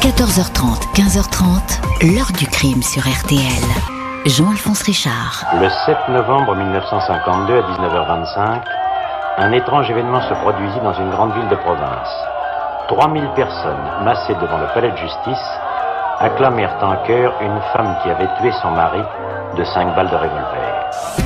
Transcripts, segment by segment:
14h30, 15h30, l'heure du crime sur RTL. Jean-Alphonse Richard. Le 7 novembre 1952 à 19h25, un étrange événement se produisit dans une grande ville de province. 3000 personnes, massées devant le palais de justice, acclamèrent en chœur une femme qui avait tué son mari de 5 balles de revolver.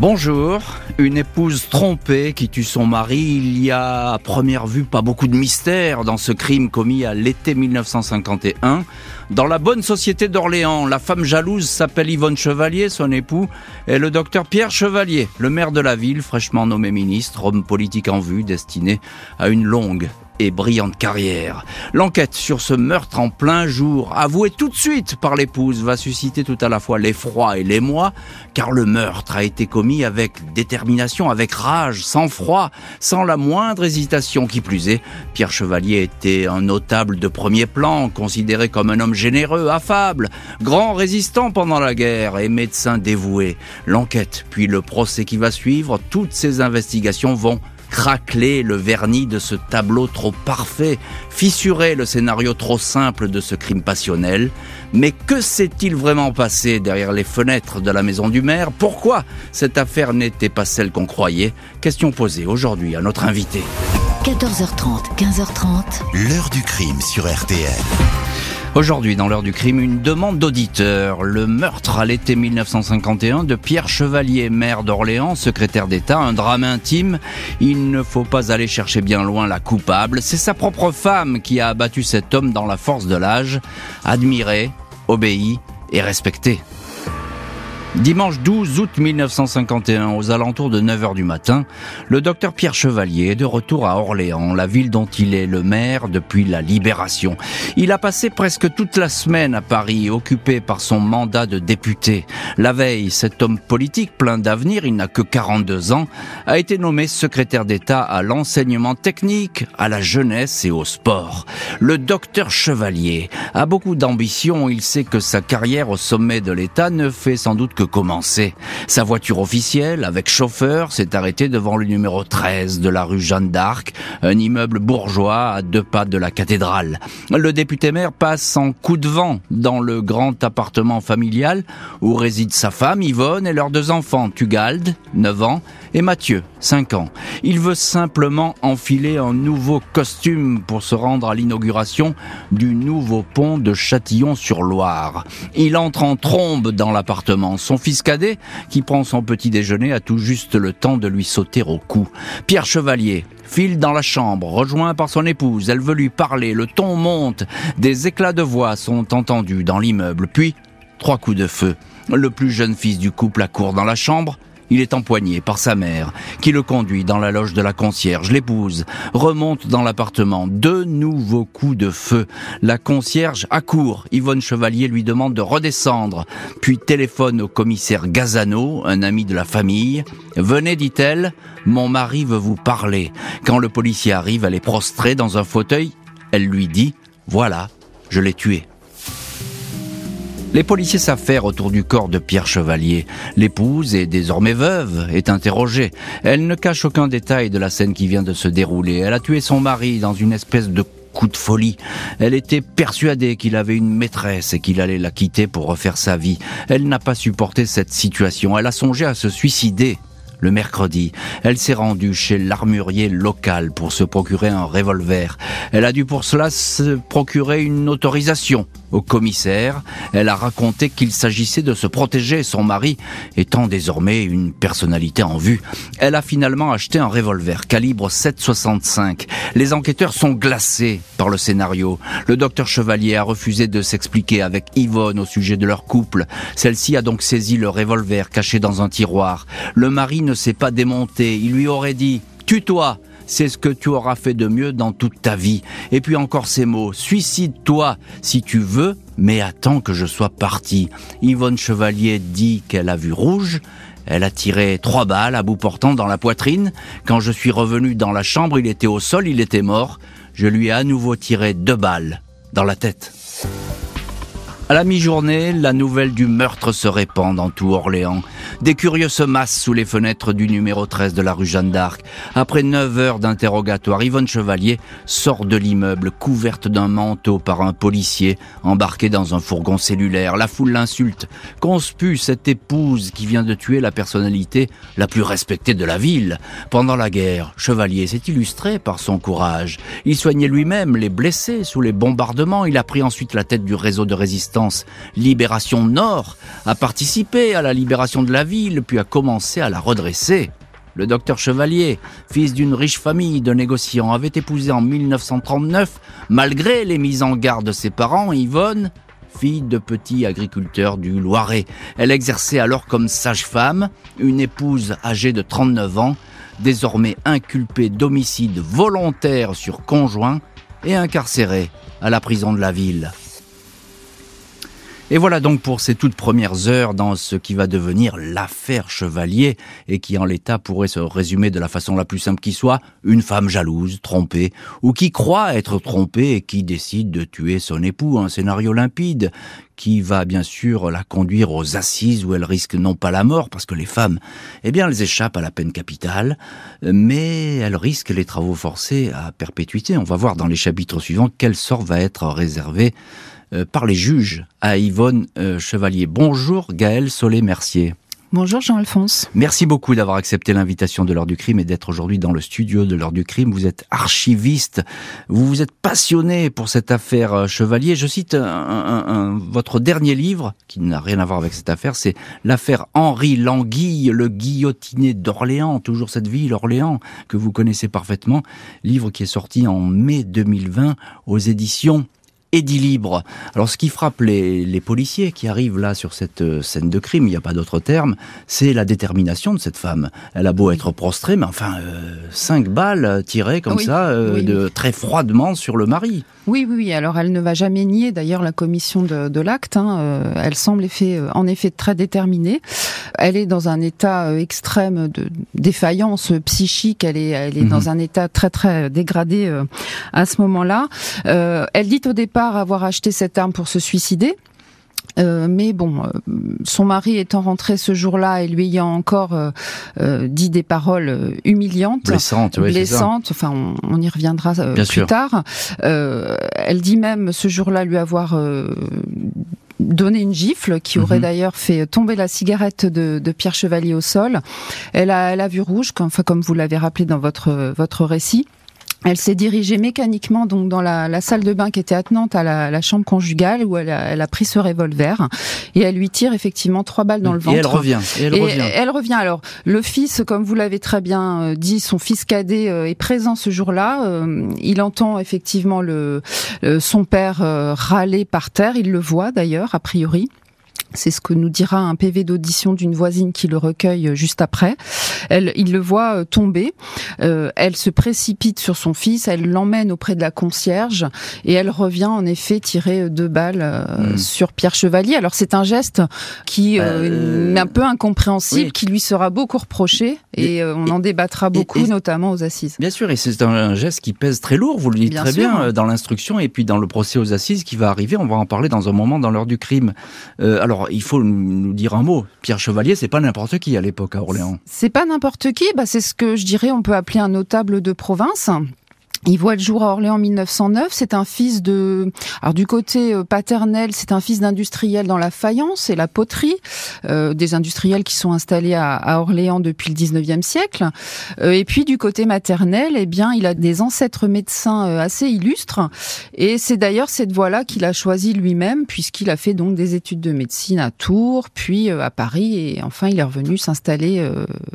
Bonjour, une épouse trompée qui tue son mari. Il y a à première vue pas beaucoup de mystère dans ce crime commis à l'été 1951. Dans la bonne société d'Orléans, la femme jalouse s'appelle Yvonne Chevalier, son époux est le docteur Pierre Chevalier, le maire de la ville, fraîchement nommé ministre, homme politique en vue, destiné à une longue et brillante carrière. L'enquête sur ce meurtre en plein jour, avoué tout de suite par l'épouse, va susciter tout à la fois l'effroi et l'émoi, car le meurtre a été commis avec détermination, avec rage, sans froid, sans la moindre hésitation. Qui plus est, Pierre Chevalier était un notable de premier plan, considéré comme un homme généreux, affable, grand résistant pendant la guerre et médecin dévoué. L'enquête, puis le procès qui va suivre, toutes ces investigations vont craqueler le vernis de ce tableau trop parfait, fissurer le scénario trop simple de ce crime passionnel. Mais que s'est-il vraiment passé derrière les fenêtres de la maison du maire? Pourquoi cette affaire n'était pas celle qu'on croyait? Question posée aujourd'hui à notre invité. 14h30, 15h30. L'heure du crime sur RTL. Aujourd'hui, dans l'heure du crime, une demande d'auditeur. Le meurtre à l'été 1951 de Pierre Chevalier, maire d'Orléans, secrétaire d'État, un drame intime. Il ne faut pas aller chercher bien loin la coupable. C'est sa propre femme qui a abattu cet homme dans la force de l'âge, admiré, obéi et respecté. Dimanche 12 août 1951, aux alentours de 9h du matin, le docteur Pierre Chevalier est de retour à Orléans, la ville dont il est le maire depuis la libération. Il a passé presque toute la semaine à Paris, occupé par son mandat de député. La veille, cet homme politique plein d'avenir, il n'a que 42 ans, a été nommé secrétaire d'État à l'enseignement technique, à la jeunesse et au sport. Le docteur Chevalier a beaucoup d'ambition, il sait que sa carrière au sommet de l'État ne fait sans doute que commencer. Sa voiture officielle, avec chauffeur, s'est arrêtée devant le numéro 13 de la rue Jeanne d'Arc, un immeuble bourgeois à deux pas de la cathédrale. Le député maire passe en coup de vent dans le grand appartement familial où réside sa femme Yvonne et leurs deux enfants, Tugald, 9 ans, et Mathieu, 5 ans. Il veut simplement enfiler un nouveau costume pour se rendre à l'inauguration du nouveau pont de Châtillon-sur-Loire. Il entre en trombe dans l'appartement. Son fils cadet, qui prend son petit déjeuner, a tout juste le temps de lui sauter au cou. Pierre Chevalier, file dans la chambre, rejoint par son épouse. Elle veut lui parler, le ton monte, des éclats de voix sont entendus dans l'immeuble, puis trois coups de feu. Le plus jeune fils du couple accourt dans la chambre, il est empoigné par sa mère, qui le conduit dans la loge de la concierge. L'épouse remonte dans l'appartement. Deux nouveaux coups de feu. La concierge accourt. Yvonne Chevalier lui demande de redescendre, puis téléphone au commissaire Gazano, un ami de la famille. Venez, dit-elle, mon mari veut vous parler. Quand le policier arrive, elle est prostrée dans un fauteuil. Elle lui dit, voilà, je l'ai tué. Les policiers s'affairent autour du corps de Pierre Chevalier. L'épouse, et désormais veuve, est interrogée. Elle ne cache aucun détail de la scène qui vient de se dérouler. Elle a tué son mari dans une espèce de coup de folie. Elle était persuadée qu'il avait une maîtresse et qu'il allait la quitter pour refaire sa vie. Elle n'a pas supporté cette situation. Elle a songé à se suicider le mercredi, elle s'est rendue chez l'armurier local pour se procurer un revolver. Elle a dû pour cela se procurer une autorisation au commissaire. Elle a raconté qu'il s'agissait de se protéger, son mari étant désormais une personnalité en vue. Elle a finalement acheté un revolver calibre 7,65. Les enquêteurs sont glacés par le scénario. Le docteur Chevalier a refusé de s'expliquer avec Yvonne au sujet de leur couple. Celle-ci a donc saisi le revolver caché dans un tiroir. Le mari ne s'est pas démonté. Il lui aurait dit Tue-toi c'est ce que tu auras fait de mieux dans toute ta vie. Et puis encore ces mots, suicide-toi si tu veux, mais attends que je sois parti. Yvonne Chevalier dit qu'elle a vu rouge, elle a tiré trois balles à bout portant dans la poitrine. Quand je suis revenu dans la chambre, il était au sol, il était mort. Je lui ai à nouveau tiré deux balles dans la tête. À la mi-journée, la nouvelle du meurtre se répand dans tout Orléans. Des curieux se massent sous les fenêtres du numéro 13 de la rue Jeanne d'Arc. Après 9 heures d'interrogatoire, Yvonne Chevalier sort de l'immeuble couverte d'un manteau par un policier embarqué dans un fourgon cellulaire. La foule l'insulte, conspue cette épouse qui vient de tuer la personnalité la plus respectée de la ville. Pendant la guerre, Chevalier s'est illustré par son courage. Il soignait lui-même les blessés sous les bombardements. Il a pris ensuite la tête du réseau de résistance Libération Nord a participé à la libération de la ville, puis a commencé à la redresser. Le docteur Chevalier, fils d'une riche famille de négociants, avait épousé en 1939, malgré les mises en garde de ses parents, Yvonne, fille de petit agriculteur du Loiret. Elle exerçait alors comme sage-femme, une épouse âgée de 39 ans, désormais inculpée d'homicide volontaire sur conjoint et incarcérée à la prison de la ville. Et voilà donc pour ces toutes premières heures dans ce qui va devenir l'affaire Chevalier et qui en l'état pourrait se résumer de la façon la plus simple qui soit, une femme jalouse, trompée, ou qui croit être trompée et qui décide de tuer son époux, un scénario limpide qui va bien sûr la conduire aux assises où elle risque non pas la mort, parce que les femmes, eh bien, elles échappent à la peine capitale, mais elles risquent les travaux forcés à perpétuité. On va voir dans les chapitres suivants quel sort va être réservé par les juges à Yvonne euh, Chevalier. Bonjour Gaël Solé-Mercier. Bonjour Jean-Alphonse. Merci beaucoup d'avoir accepté l'invitation de l'heure du crime et d'être aujourd'hui dans le studio de l'heure du crime. Vous êtes archiviste, vous vous êtes passionné pour cette affaire euh, Chevalier. Je cite votre dernier livre, qui n'a rien à voir avec cette affaire, c'est l'affaire Henri Languille, le guillotiné d'Orléans, toujours cette ville, Orléans, que vous connaissez parfaitement. Livre qui est sorti en mai 2020 aux éditions et dit libre. Alors ce qui frappe les, les, policiers qui arrivent là sur cette euh, scène de crime, il n'y a pas d'autre terme, c'est la détermination de cette femme. Elle a beau être prostrée, mais enfin, euh, cinq balles tirées comme ça, euh, de, très froidement sur le mari. Oui, oui, oui. Alors elle ne va jamais nier d'ailleurs la commission de, de l'acte. Hein. elle semble effet, en effet très déterminée. Elle est dans un état extrême de défaillance psychique. Elle est, elle est mhm. dans un état très très dégradé à ce moment-là. elle dit au départ avoir acheté cette arme pour se suicider. Euh, mais bon, euh, son mari étant rentré ce jour-là et lui ayant encore euh, dit des paroles humiliantes, blessantes, blessantes enfin on, y reviendra plus tard. elle dit même ce jour-là lui avoir donné une gifle qui aurait mhm. d'ailleurs fait tomber la cigarette de, de, Pierre Chevalier au sol. Elle a, elle a vu rouge, comme, enfin, comme vous l'avez rappelé dans votre, votre récit. Elle s'est dirigée mécaniquement donc dans la, la, salle de bain qui était attenante à la, la chambre conjugale où elle a, elle a, pris ce revolver et elle lui tire effectivement trois balles dans le ventre. Et elle revient. Et elle, revient. elle revient. Alors le fils, comme vous l'avez très bien euh, dit, son fils cadet euh, est présent ce jour-là. Euh, il entend effectivement le, son père râler par terre. Il le voit d'ailleurs a priori. C'est ce que nous dira un PV d'audition d'une voisine qui le recueille euh, juste après. Elle, il le voit euh, tomber. Euh, elle se précipite sur son fils. Elle l'emmène auprès de la concierge et elle revient en effet tirer deux balles hmm. sur Pierre Chevalier. Alors c'est un geste qui est un peu incompréhensible, qui lui sera beaucoup reproché et, on en débattra beaucoup, notamment aux assises. Bien sûr, et c'est un geste qui pèse très lourd. Vous le dites très bien dans l'instruction et puis dans le procès aux assises qui va arriver. On va en parler dans un moment dans l'heure du crime. alors il faut nous dire un mot. Pierre Chevalier, c'est pas n'importe qui à l'époque à Orléans. C'est pas n'importe qui. Bah, c'est ce que je dirais, on peut appeler un notable de province. Il voit le jour à Orléans en 1909. C'est un fils de, alors du côté euh, paternel, c'est un fils d'industriel dans la faïence et la poterie, euh, des industriels qui sont installés à, Orléans depuis le 19e siècle. Euh, et puis du côté maternel, eh bien, il a des ancêtres médecins assez illustres. Et c'est d'ailleurs cette voie-là qu'il a choisi lui-même, puisqu'il a fait donc des études de médecine à Tours, puis à Paris, et enfin il est revenu s'installer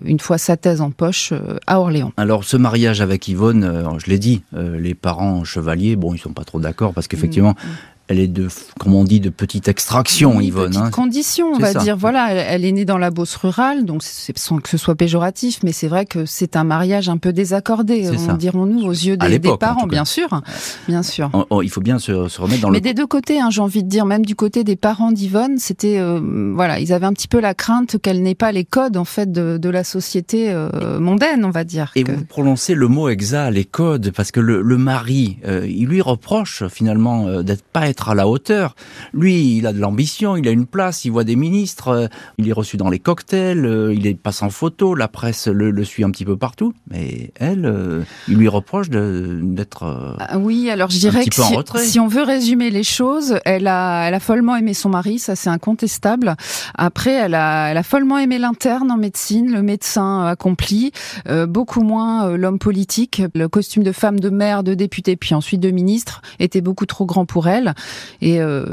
une fois sa thèse en poche à Orléans. Alors ce mariage avec Yvonne, je l'ai dit euh, les parents chevaliers, bon, ils sont pas trop d'accord parce qu'effectivement, mm, elle est de, comme on dit, de petite extraction, Yvonne. Petite hein. condition, on va dire. Voilà, elle, est née dans la Beauce rurale, donc sans que ce soit péjoratif, mais c'est vrai que c'est un mariage un peu désaccordé, dirons-nous, aux yeux des, parents, bien sûr, bien sûr. Oh, oh, il faut bien se, remettre dans mais des deux côtés, hein, j'ai envie de dire, même du côté des parents d'Yvonne, c'était, euh, voilà, ils avaient un petit peu la crainte qu'elle n'ait pas les codes en fait de, la société euh, mondaine, on va dire. Et vous prononcez le mot exact, les codes, parce que le, mari, euh, il lui reproche finalement d'être pas être à la hauteur. Lui, il a de l'ambition, il a une place, il voit des ministres, euh, il est reçu dans les cocktails, euh, il est passe en photo, la presse le, suit un petit peu partout. Mais elle, euh, il lui reproche d'être. Ah oui, alors je dirais que si, si, on veut résumer les choses, elle a, elle a follement aimé son mari, ça c'est incontestable. Après, elle a, elle a follement aimé l'interne en médecine, le médecin accompli, beaucoup moins l'homme politique. Le costume de femme, de mère, de députée, puis ensuite de ministre, était beaucoup trop grand pour elle. Et euh,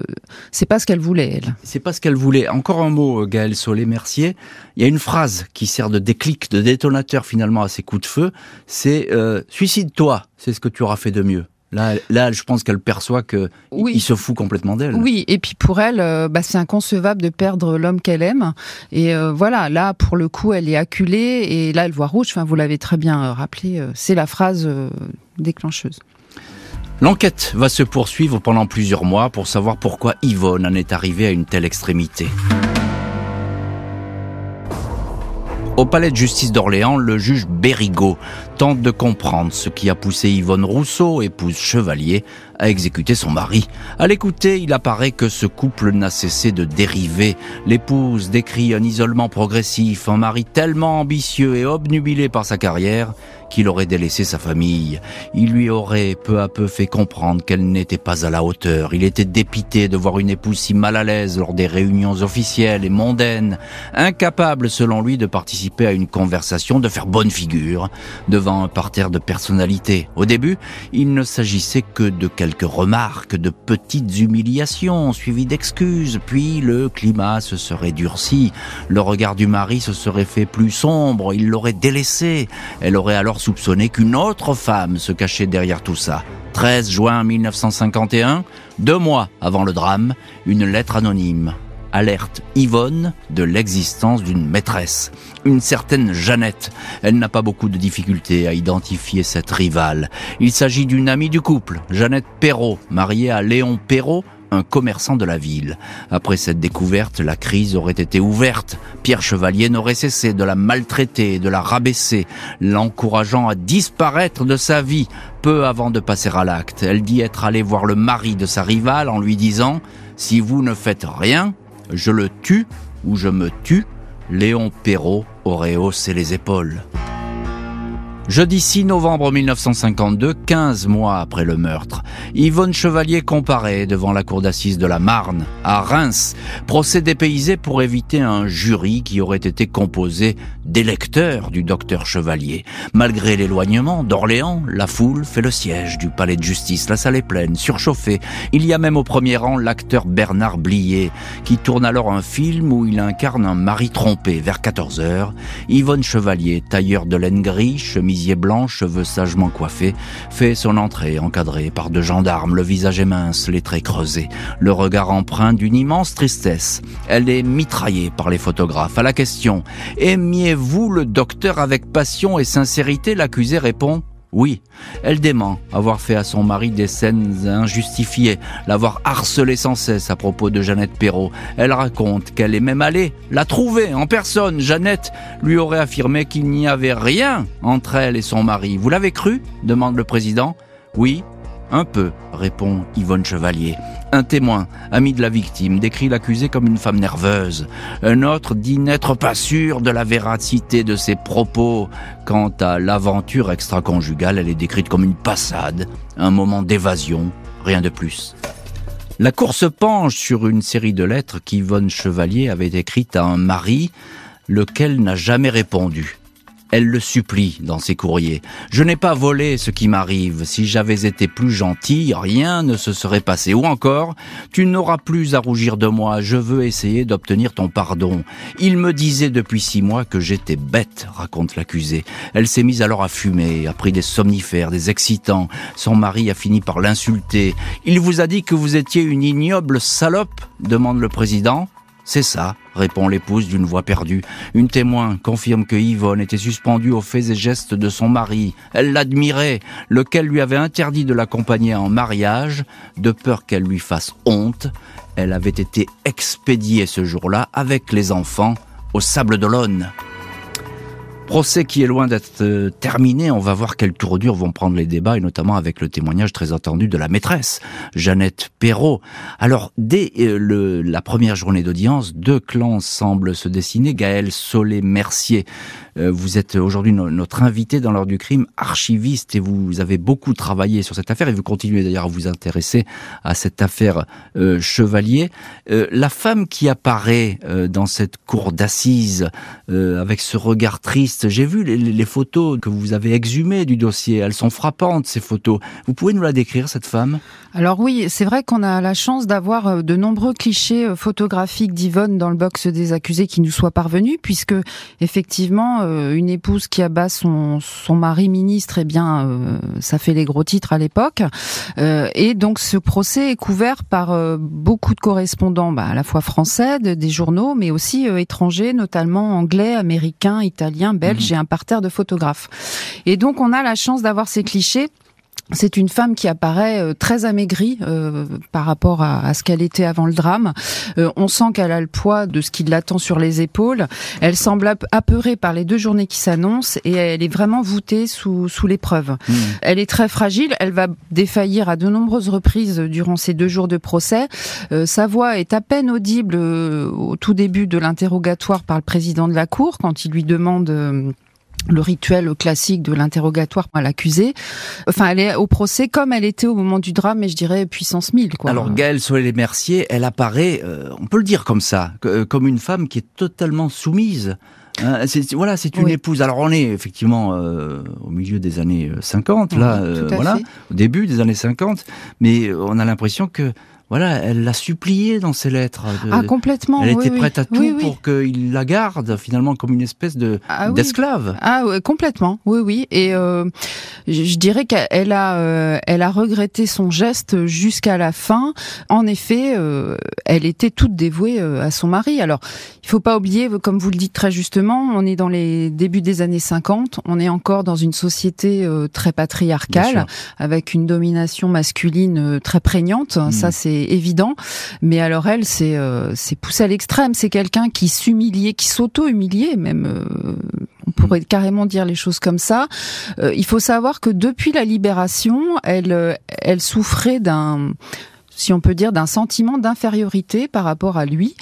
c'est pas ce qu'elle voulait, elle. C'est pas ce qu'elle voulait. Encore un mot, Gaël Solé-Mercier. Il y a une phrase qui sert de déclic, de détonateur finalement à ces coups de feu. C'est euh, suicide-toi. C'est ce que tu auras fait de mieux. Là, là, je pense qu'elle perçoit que il se fout complètement d'elle. Oui, et puis pour elle, euh, bah, c'est inconcevable de perdre l'homme qu'elle aime. Et euh, voilà, là, pour le coup, elle est acculée et là, elle voit rouge. Enfin, vous l'avez très bien euh, rappelé. c'est la phrase déclencheuse. L'enquête va se poursuivre pendant plusieurs mois pour savoir pourquoi Yvonne en est arrivée à une telle extrémité. Au palais de justice d'Orléans, le juge Bérigaud tente de comprendre ce qui a poussé Yvonne Rousseau, épouse Chevalier, à exécuter son mari. À l'écouter, il apparaît que ce couple n'a cessé de dériver. L'épouse décrit un isolement progressif, un mari tellement ambitieux et obnubilé par sa carrière qu'il aurait délaissé sa famille. Il lui aurait peu à peu fait comprendre qu'elle n'était pas à la hauteur. Il était dépité de voir une épouse si mal à l'aise lors des réunions officielles et mondaines, incapable selon lui de participer à une conversation, de faire bonne figure devant un parterre de personnalités. Au début, il ne s'agissait que de remarques, de petites humiliations suivies d'excuses, puis le climat se serait durci, le regard du mari se serait fait plus sombre, il l'aurait délaissé, elle aurait alors soupçonné qu'une autre femme se cachait derrière tout ça. 13 juin 1951, deux mois avant le drame, une lettre anonyme alerte Yvonne de l'existence d'une maîtresse, une certaine Jeannette. Elle n'a pas beaucoup de difficultés à identifier cette rivale. Il s'agit d'une amie du couple, Jeannette Perrault, mariée à Léon Perrault, un commerçant de la ville. Après cette découverte, la crise aurait été ouverte. Pierre Chevalier n'aurait cessé de la maltraiter, de la rabaisser, l'encourageant à disparaître de sa vie. Peu avant de passer à l'acte, elle dit être allée voir le mari de sa rivale en lui disant ⁇ Si vous ne faites rien, je le tue ou je me tue ⁇ Léon Perrault aurait haussé les épaules. Jeudi 6 novembre 1952, 15 mois après le meurtre, Yvonne Chevalier comparaît devant la cour d'assises de la Marne, à Reims, procès dépaysé pour éviter un jury qui aurait été composé d'électeurs du docteur Chevalier. Malgré l'éloignement d'Orléans, la foule fait le siège du palais de justice. La salle est pleine, surchauffée. Il y a même au premier rang l'acteur Bernard Blier, qui tourne alors un film où il incarne un mari trompé. Vers 14 heures, Yvonne Chevalier, tailleur de laine gris, chemise blanc, cheveux sagement coiffés, fait son entrée encadré par deux gendarmes, le visage est mince, les traits creusés, le regard empreint d'une immense tristesse. Elle est mitraillée par les photographes. À la question « Aimiez-vous le docteur avec passion et sincérité ?» l'accusé répond oui, elle dément avoir fait à son mari des scènes injustifiées, l'avoir harcelé sans cesse à propos de Jeannette Perrault. Elle raconte qu'elle est même allée la trouver en personne. Jeannette lui aurait affirmé qu'il n'y avait rien entre elle et son mari. Vous l'avez cru? demande le président. Oui, un peu, répond Yvonne Chevalier. Un témoin, ami de la victime, décrit l'accusée comme une femme nerveuse. Un autre dit n'être pas sûr de la véracité de ses propos. Quant à l'aventure extra-conjugale, elle est décrite comme une passade, un moment d'évasion, rien de plus. La cour se penche sur une série de lettres qu'Yvonne Chevalier avait écrites à un mari, lequel n'a jamais répondu. Elle le supplie dans ses courriers. Je n'ai pas volé ce qui m'arrive. Si j'avais été plus gentil, rien ne se serait passé. Ou encore, tu n'auras plus à rougir de moi. Je veux essayer d'obtenir ton pardon. Il me disait depuis six mois que j'étais bête, raconte l'accusé. Elle s'est mise alors à fumer, a pris des somnifères, des excitants. Son mari a fini par l'insulter. Il vous a dit que vous étiez une ignoble salope demande le président. C'est ça, répond l'épouse d'une voix perdue. Une témoin confirme que Yvonne était suspendue aux faits et gestes de son mari. Elle l'admirait, lequel lui avait interdit de l'accompagner en mariage, de peur qu'elle lui fasse honte. Elle avait été expédiée ce jour-là avec les enfants au Sable d'Olonne. Procès qui est loin d'être euh, terminé. On va voir quelle tournure vont prendre les débats et notamment avec le témoignage très attendu de la maîtresse, Jeannette Perrault. Alors, dès euh, le, la première journée d'audience, deux clans semblent se dessiner. Gaël Solé-Mercier, vous êtes aujourd'hui notre invité dans l'heure du crime, archiviste, et vous avez beaucoup travaillé sur cette affaire, et vous continuez d'ailleurs à vous intéresser à cette affaire euh, Chevalier. Euh, la femme qui apparaît dans cette cour d'assises, avec ce regard triste, j'ai vu les, les, photos que vous avez exhumées du dossier, elles sont frappantes, ces photos. Vous pouvez nous la décrire, cette femme? Alors oui, c'est vrai qu'on a la chance d'avoir de nombreux clichés photographiques d'Yvonne dans le box des accusés qui nous soient parvenus, puisque effectivement, euh, une épouse qui abat son, son mari ministre, eh bien, euh, ça fait les gros titres à l'époque. Euh, et donc, ce procès est couvert par beaucoup de correspondants, bah, à la fois français, des journaux, mais aussi étrangers, notamment anglais, américains, italiens, belges mmh. et un parterre de photographes. Et donc, on a la chance d'avoir ces clichés c'est une femme qui apparaît euh, très amaigrie euh, par rapport à, ce qu'elle était avant le drame. Euh, on sent qu'elle a le poids de ce qui l'attend sur les épaules. Elle semble apeurée par les deux journées qui s'annoncent et elle est vraiment voûtée sous, sous l'épreuve. Mmh. Elle est très fragile. Elle va défaillir à de nombreuses reprises durant ces deux jours de procès. sa voix est à peine audible au tout début de l'interrogatoire par le président de la Cour quand il lui demande le rituel classique de l'interrogatoire à l'accusé. Enfin, elle est au procès comme elle était au moment du drame, mais je dirais puissance 1000. Quoi. Alors Gaëlle Solé-Mercier, elle apparaît, euh, on peut le dire comme ça, euh, comme une femme qui est totalement soumise. Hein, c'est, voilà, c'est une épouse. Alors on est effectivement euh, au milieu des années 50, là, voilà, au début des années 50, mais on a l'impression que voilà, elle l'a supplié dans ses lettres. ah, complètement. Elle était prête à tout pour qu'il la garde finalement comme une espèce de ah, d'esclave. Ah, complètement. Oui, oui. Et euh, je, dirais qu'elle a, euh, elle a regretté son geste jusqu'à la fin. En effet, euh, elle était toute dévouée à son mari. Alors, il faut pas oublier, comme vous le dites très justement, on est dans les débuts des années 50. On est encore dans une société très patriarcale, avec une domination masculine très prégnante. Hmm. Ça, c'est évident. Mais alors elle, c'est euh, c'est poussé à l'extrême. C'est quelqu'un qui s'humiliait, qui s'auto-humiliait même. Euh, on pourrait carrément dire les choses comme ça. Euh, il faut savoir que depuis la libération, elle, elle souffrait d'un si on peut dire, d'un sentiment d'infériorité par rapport à lui,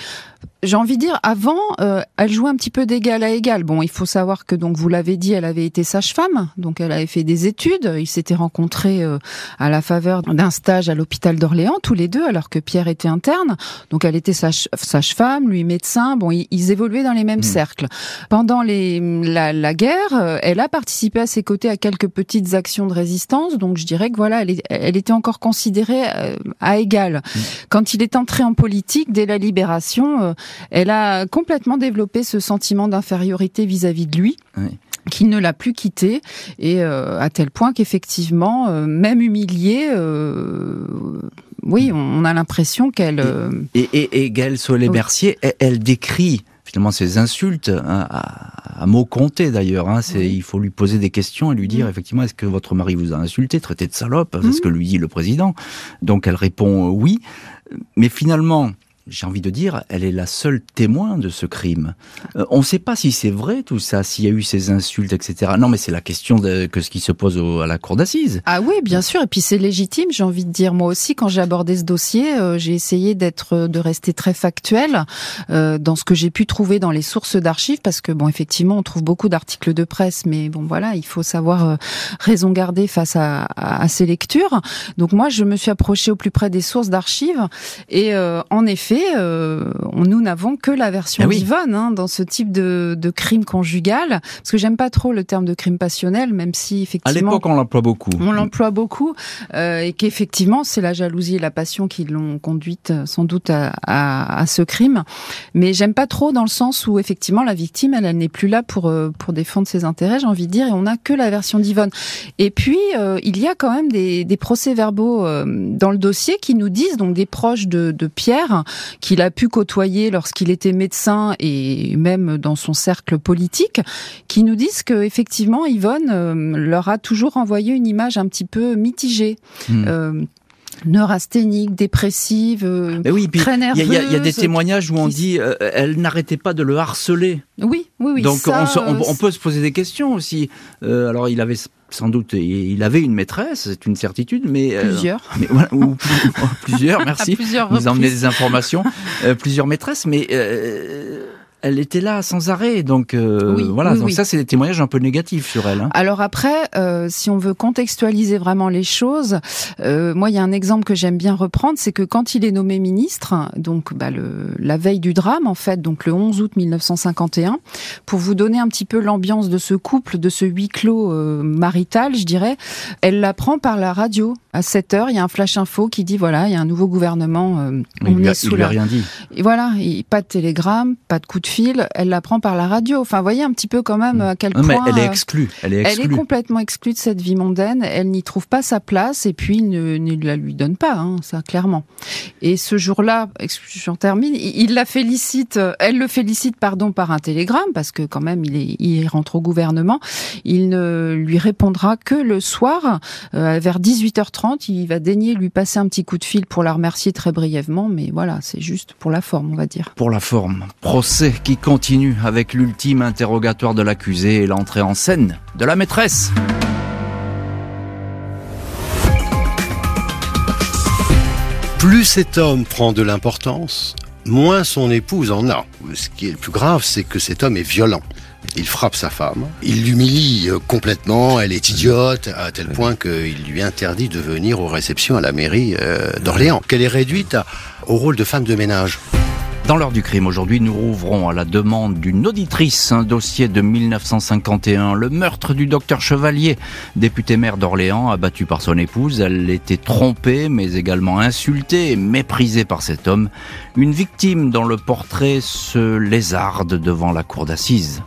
j'ai envie de dire, avant, euh, elle jouait un petit peu d'égal à égal. Bon, il faut savoir que, donc, vous l'avez dit, elle avait été sage-femme, donc elle avait fait des études. Ils s'étaient rencontrés euh, à la faveur d'un stage à l'hôpital d'Orléans, tous les deux, alors que Pierre était interne. Donc, elle était sage-femme, lui médecin. Bon, ils, évoluaient dans les mêmes mmh. cercles. Pendant les, la, la, guerre, euh, elle a participé à ses côtés à quelques petites actions de résistance. Donc, je dirais que voilà, elle, elle était encore considérée à égal. Mmh. Quand il est entré en politique, dès la libération, elle a complètement développé ce sentiment d'infériorité vis-à-vis de lui. qui ne l'a plus quitté et euh, à tel point qu'effectivement, euh, même humiliée, euh, oui, on a l'impression qu'elle. Et, et, et, Gaëlle Solé-Mercier, elle, décrit finalement ces insultes hein, à, mots comptés d'ailleurs. Hein, c'est il faut lui poser des questions et lui dire effectivement est-ce que votre mari vous a insulté, traité de salope, c'est ce que lui dit le président. Donc elle répond oui, mais finalement j'ai envie de dire, elle est la seule témoin de ce crime. Euh, on ne sait pas si c'est vrai tout ça, s'il y a eu ces insultes, etc. Non, mais c'est la question de, que ce qui se pose à la cour d'assises. Ah oui, bien sûr, et puis c'est légitime. J'ai envie de dire, moi aussi, quand j'ai abordé ce dossier, euh, j'ai essayé d'être, de rester très factuel euh, dans ce que j'ai pu trouver dans les sources d'archives, parce que bon, effectivement, on trouve beaucoup d'articles de presse, mais bon, voilà, il faut savoir raison garder face à, à, ces lectures. Donc moi, je me suis approchée au plus près des sources d'archives, et en effet euh, nous n'avons que la version ah d'Yvonne hein, dans ce type de, de crime conjugal. Parce que j'aime pas trop le terme de crime passionnel, même si effectivement. À l'époque, on l'emploie beaucoup. On l'emploie beaucoup, euh, et qu'effectivement, c'est la jalousie et la passion qui l'ont conduite euh, sans doute à, à, à ce crime. Mais j'aime pas trop dans le sens où effectivement la victime, elle, elle n'est plus là pour euh, pour défendre ses intérêts, j'ai envie de dire, et on n'a que la version d'Yvonne. Et puis euh, il y a quand même des, des procès-verbaux dans le dossier qui nous disent donc des proches de, de Pierre qu'il a pu côtoyer lorsqu'il était médecin et même dans son cercle politique, qui nous disent que effectivement Yvonne euh, leur a toujours envoyé une image un petit peu mitigée. Hmm. Euh, neurasthénique, dépressive, euh, oui, très nerveuse. Il y, a des témoignages où on dit euh, elle n'arrêtait pas de le harceler. Oui, oui, oui. Donc on, peut se poser des questions aussi. Euh, alors il avait sans doute, il avait une maîtresse, c'est une certitude, mais plusieurs. mais voilà, ou, plusieurs, merci. plusieurs Vous emmenez des informations, plusieurs maîtresses, mais elle était là sans arrêt, donc euh, voilà. donc ça, c'est des témoignages un peu négatifs sur elle. Hein. Alors après, euh, si on veut contextualiser vraiment les choses, euh, moi, il y a un exemple que j'aime bien reprendre, c'est que quand il est nommé ministre, donc bah, le, la veille du drame, en fait, donc le 11 août 1951, pour vous donner un petit peu l'ambiance de ce couple, de ce huis clos marital, je dirais, elle l'apprend par la radio. À 7 heures, il y a un flash info qui dit voilà, il y a un nouveau gouvernement. il lui a, lui a rien dit. Et voilà, pas de télégramme, pas de coup de fil, elle l'apprend par la radio. Enfin, voyez un petit peu quand même à quel point. Mais elle est euh, exclue. Elle est, exclue. elle est complètement exclue de cette vie mondaine. Elle n'y trouve pas sa place et puis il ne, ne la lui donne pas, hein, ça clairement. Et ce jour-là, j'en termine, il la félicite, elle le félicite pardon par un télégramme parce que quand même il, est, il rentre au gouvernement. Il ne lui répondra que le soir euh, vers 18h30. Il va daigner lui passer un petit coup de fil pour la remercier très brièvement, mais voilà, c'est juste pour la forme, on va dire. Pour la forme. Procès qui continue avec l'ultime interrogatoire de l'accusé et l'entrée en scène de la maîtresse. Plus cet homme prend de l'importance, moins son épouse en a. Ce qui est le plus grave, c'est que cet homme est violent. Il frappe sa femme, il l'humilie euh, complètement, elle est idiote, à tel point qu'il lui interdit de venir aux réceptions à la mairie euh, d'Orléans, qu'elle est réduite au rôle de femme de ménage. Dans l'heure du crime, aujourd'hui, nous rouvrons à la demande d'une auditrice un dossier de 1951, le meurtre du docteur Chevalier, député maire d'Orléans, abattu par son épouse. Elle était trompée, mais également insultée et méprisée par cet homme. Une victime dont le portrait se lézarde devant la cour d'assises.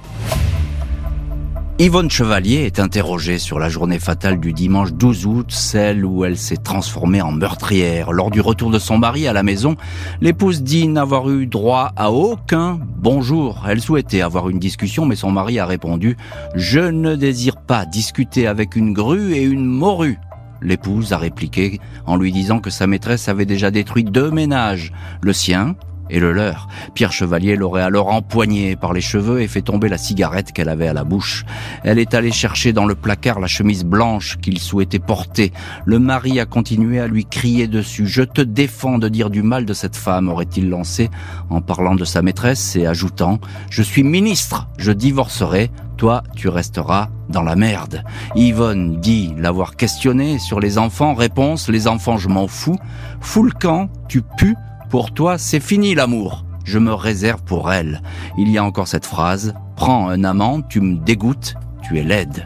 Yvonne Chevalier est interrogée sur la journée fatale du dimanche 12 août, celle où elle s'est transformée en meurtrière. Lors du retour de son mari à la maison, l'épouse dit n'avoir eu droit à aucun bonjour. Elle souhaitait avoir une discussion, mais son mari a répondu ⁇ Je ne désire pas discuter avec une grue et une morue ⁇ L'épouse a répliqué en lui disant que sa maîtresse avait déjà détruit deux ménages, le sien et le leur. Pierre Chevalier l'aurait alors empoigné par les cheveux et fait tomber la cigarette qu'elle avait à la bouche. Elle est allée chercher dans le placard la chemise blanche qu'il souhaitait porter. Le mari a continué à lui crier dessus. Je te défends de dire du mal de cette femme, aurait-il lancé en parlant de sa maîtresse et ajoutant Je suis ministre, je divorcerai, toi tu resteras dans la merde. Yvonne dit l'avoir questionné sur les enfants. Réponse, les enfants je m'en fous. Fous le camp, tu pues, pour toi, c'est fini l'amour. Je me réserve pour elle. Il y a encore cette phrase. Prends un amant, tu me dégoûtes, tu es laide.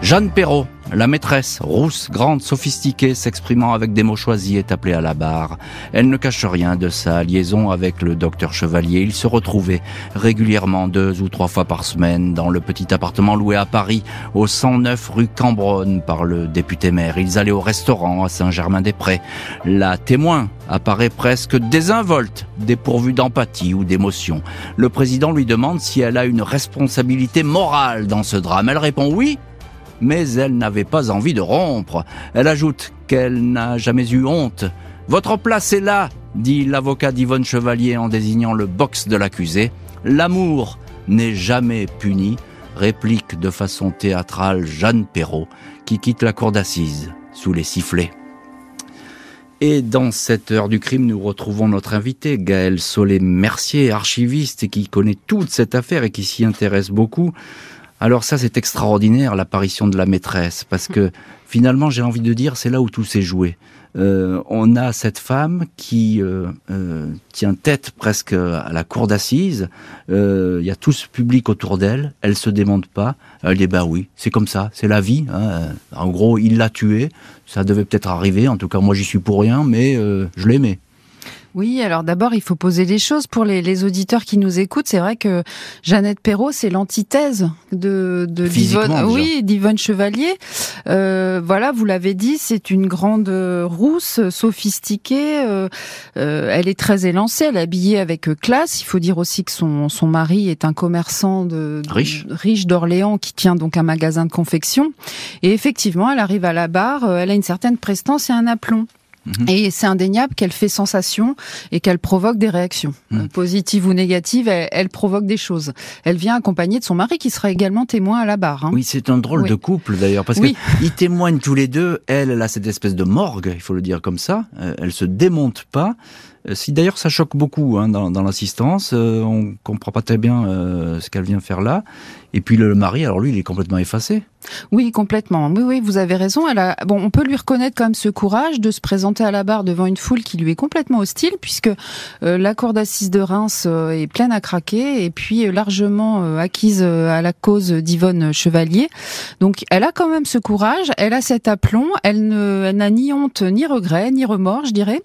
Jeanne Perrault, la maîtresse, rousse, grande, sophistiquée, s'exprimant avec des mots choisis, est appelée à la barre. Elle ne cache rien de sa liaison avec le docteur Chevalier. Ils se retrouvaient régulièrement deux ou trois fois par semaine dans le petit appartement loué à Paris, au 109 rue Cambronne par le député maire. Ils allaient au restaurant à Saint-Germain-des-Prés. La témoin apparaît presque désinvolte, dépourvue d'empathie ou d'émotion. Le président lui demande si elle a une responsabilité morale dans ce drame. Elle répond oui, mais elle n'avait pas envie de rompre. Elle ajoute qu'elle n'a jamais eu honte. Votre place est là, dit l'avocat d'Yvonne Chevalier en désignant le box de l'accusé. L'amour n'est jamais puni, réplique de façon théâtrale Jeanne Perrault, qui quitte la cour d'assises sous les sifflets. Et dans cette heure du crime, nous retrouvons notre invité, Gaël Solé-Mercier, archiviste qui connaît toute cette affaire et qui s'y intéresse beaucoup. Alors ça, c'est extraordinaire, l'apparition de la maîtresse, parce que finalement, j'ai envie de dire, c'est là où tout s'est joué. Euh, on a cette femme qui euh, euh, tient tête presque à la cour d'assises. Il y a tout ce public autour d'elle. Elle se démonte pas. Elle dit bah oui, c'est comme ça, c'est la vie. Hein. En gros, il l'a tuée. Ça devait peut-être arriver. En tout cas, moi, j'y suis pour rien, mais je l'aimais. Oui, alors d'abord, il faut poser les choses pour les, auditeurs qui nous écoutent. C'est vrai que Jeannette Perrault, c'est l'antithèse de, de d'Yvonne, oui, d'Yvonne Chevalier. Euh, voilà, vous l'avez dit, c'est une grande rousse, sophistiquée. Euh, euh, elle est très élancée, elle est habillée avec classe. Il faut dire aussi que son, son mari est un commerçant de, riche, riche d'Orléans qui tient donc un magasin de confection. Et effectivement, elle arrive à la barre, elle a une certaine prestance et un aplomb. Mhm. Et c'est indéniable qu'elle fait sensation et qu'elle provoque des réactions, mhm. euh, positives ou négatives. Elle, provoque des choses. Elle vient accompagnée de son mari qui sera également témoin à la barre. Hein. Oui, c'est un drôle de couple d'ailleurs parce que qu'ils témoignent tous les deux. Elle, elle a cette espèce de morgue, il faut le dire comme ça. Euh, elle se démonte pas. Euh, si d'ailleurs ça choque beaucoup hein, dans, l'assistance, euh, on comprend pas très bien euh, ce qu'elle vient faire là. Et puis le, mari, alors lui, il est complètement effacé. Oui, complètement. Oui, oui, vous avez raison. Elle a... Bon, on peut lui reconnaître quand même ce courage de se présenter à la barre devant une foule qui lui est complètement hostile, puisque la cour d'assises de Reims est pleine à craquer et puis largement acquise à la cause d'Yvonne Chevalier. Donc, elle a quand même ce courage. Elle a cet aplomb. Elle n'a ni honte, ni regret, ni remords, je dirais.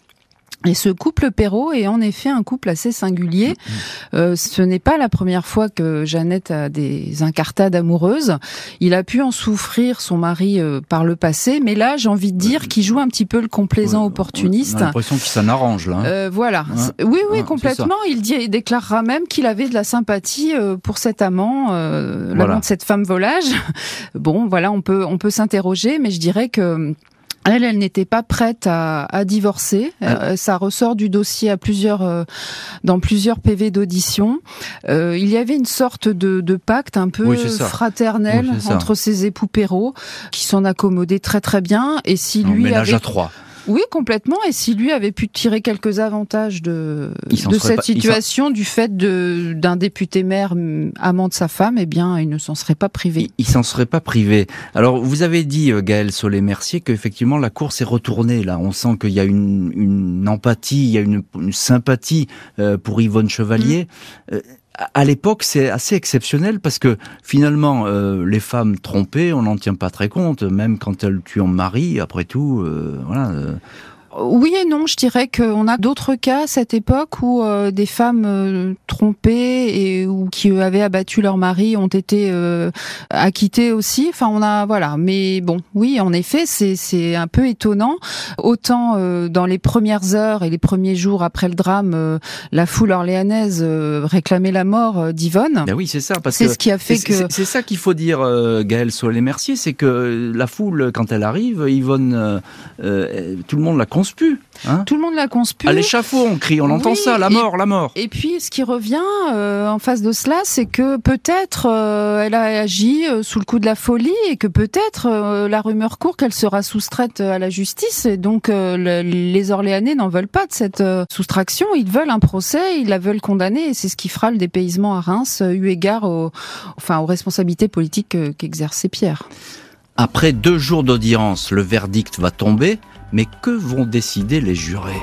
Et ce couple Perrault est en effet un couple assez singulier. Mm-hmm. Euh, ce n'est pas la première fois que Jeannette a des incartades amoureuses. Il a pu en souffrir son mari euh, par le passé, mais là, j'ai envie de dire qu'il joue un petit peu le complaisant opportuniste. On a l'impression qu'il s'en arrange là. Hein. Euh, voilà. Oui, oui, complètement. Il, dit, il déclarera même qu'il avait de la sympathie euh, pour cet amant, euh, l'amant de cette femme volage. Bon, voilà, on peut on peut s'interroger, mais je dirais que elle, elle n'était pas prête à, à divorcer. Ah. Euh, ça ressort du dossier à plusieurs, euh, dans plusieurs PV d'audition. Euh, il y avait une sorte de, de pacte un peu fraternel entre ses époux Perrault, qui s'en accommodaient très très bien. Et si lui ménage à trois. Oui, complètement. Et si lui avait pu tirer quelques avantages de, de cette situation, du fait d'un député maire mm, amant de sa femme, eh bien, il ne s'en serait pas privé. Il, s'en serait pas privé. Alors, vous avez dit, euh, Gaël Solé-Mercier, qu'effectivement, la course est retournée. Là, on sent qu'il y a une, une, empathie, il y a une, une sympathie euh, pour Yvonne Chevalier. Mmh. Euh, à l'époque, c'est assez exceptionnel parce que finalement, euh, les femmes trompées, on n'en tient pas très compte, même quand elles tuent en mari. Après tout, euh, voilà. Euh, oui et non, je dirais qu'on a d'autres cas à cette époque où euh, des femmes euh, trompées et ou qui avaient abattu leur mari ont été euh, acquittées aussi. Enfin, on a voilà, mais bon, oui, en effet, c'est c'est un peu étonnant. Autant dans les premières heures et les premiers jours après le drame, la foule orléanaise réclamait la mort d'Yvonne. Ben oui, c'est ça, parce c'est ce qui a fait que c'est ça qu'il faut dire, Gaël Solé-Mercier, c'est que la foule quand elle arrive, Yvonne, tout le monde la Hein Tout le monde la conspue. À l'échafaud, on crie, on entend ça, la mort, la mort. Et puis, ce qui revient euh, en face de cela, c'est que peut-être euh, elle a agi euh, sous le coup de la folie et que peut-être la rumeur court qu'elle sera soustraite à la justice. Et donc, les Orléanais n'en veulent pas de cette soustraction. Ils veulent un procès, ils la veulent condamner. Et c'est ce qui fera le dépaysement à Reims, eu égard aux, enfin, aux responsabilités politiques qu'exerçait Pierre. Après deux jours d'audience, le verdict va tomber. Mais que vont décider les jurés?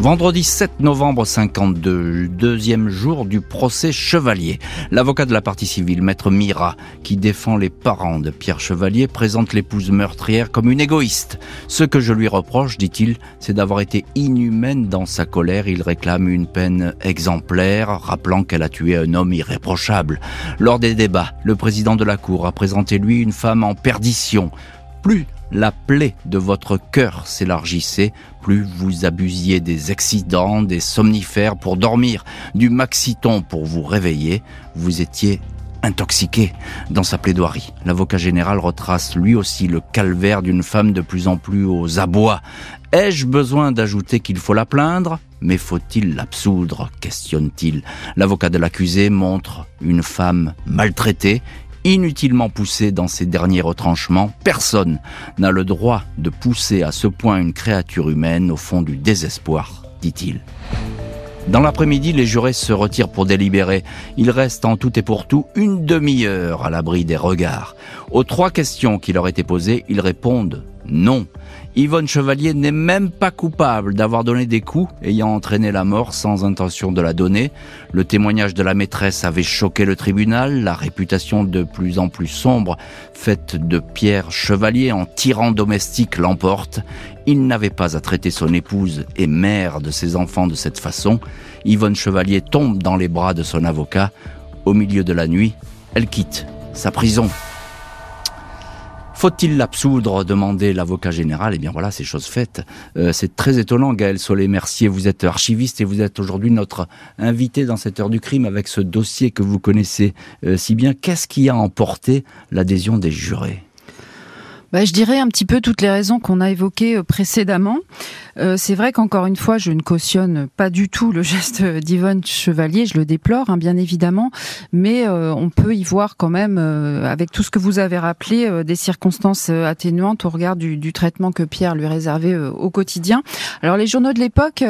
Vendredi 7 novembre 52, deuxième jour du procès Chevalier. L'avocat de la partie civile, maître Mira, qui défend les parents de Pierre Chevalier, présente l'épouse meurtrière comme une égoïste. Ce que je lui reproche, dit-il, c'est d'avoir été inhumaine dans sa colère. Il réclame une peine exemplaire, rappelant qu'elle a tué un homme irréprochable. Lors des débats, le président de la Cour a présenté lui une femme en perdition. Plus la plaie de votre cœur s'élargissait, plus vous abusiez des excitants, des somnifères pour dormir, du maxiton pour vous réveiller, vous étiez intoxiqué. Dans sa plaidoirie, l'avocat général retrace lui aussi le calvaire d'une femme de plus en plus aux abois. Ai-je besoin d'ajouter qu'il faut la plaindre? Mais faut-il l'absoudre? questionne-t-il. L'avocat de l'accusé montre une femme maltraitée inutilement poussé dans ses derniers retranchements, personne n'a le droit de pousser à ce point une créature humaine au fond du désespoir, dit-il. Dans l'après-midi, les jurés se retirent pour délibérer. Ils restent en tout et pour tout une demi-heure à l'abri des regards. Aux trois questions qui leur étaient posées, ils répondent non. Yvonne Chevalier n'est même pas coupable d'avoir donné des coups ayant entraîné la mort sans intention de la donner. Le témoignage de la maîtresse avait choqué le tribunal, la réputation de plus en plus sombre faite de Pierre Chevalier en tyran domestique l'emporte. Il n'avait pas à traiter son épouse et mère de ses enfants de cette façon. Yvonne Chevalier tombe dans les bras de son avocat. Au milieu de la nuit, elle quitte sa prison. Faut-il l'absoudre demandait l'avocat général. Eh bien voilà, c'est chose faite. Euh, c'est très étonnant, Gaël Solé-Mercier. Vous êtes archiviste et vous êtes aujourd'hui notre invité dans cette heure du crime avec ce dossier que vous connaissez euh, si bien. Qu'est-ce qui a emporté l'adhésion des jurés? Bah, Je dirais un petit peu toutes les raisons qu'on a évoquées euh, précédemment. Euh, c'est vrai qu'encore une fois, je ne cautionne pas du tout le geste d'Yvonne Chevalier, je le déplore, hein, bien évidemment, mais euh, on peut y voir quand même, avec tout ce que vous avez rappelé, des circonstances atténuantes au regard du, du, traitement que Pierre lui réservait au quotidien. Alors les journaux de l'époque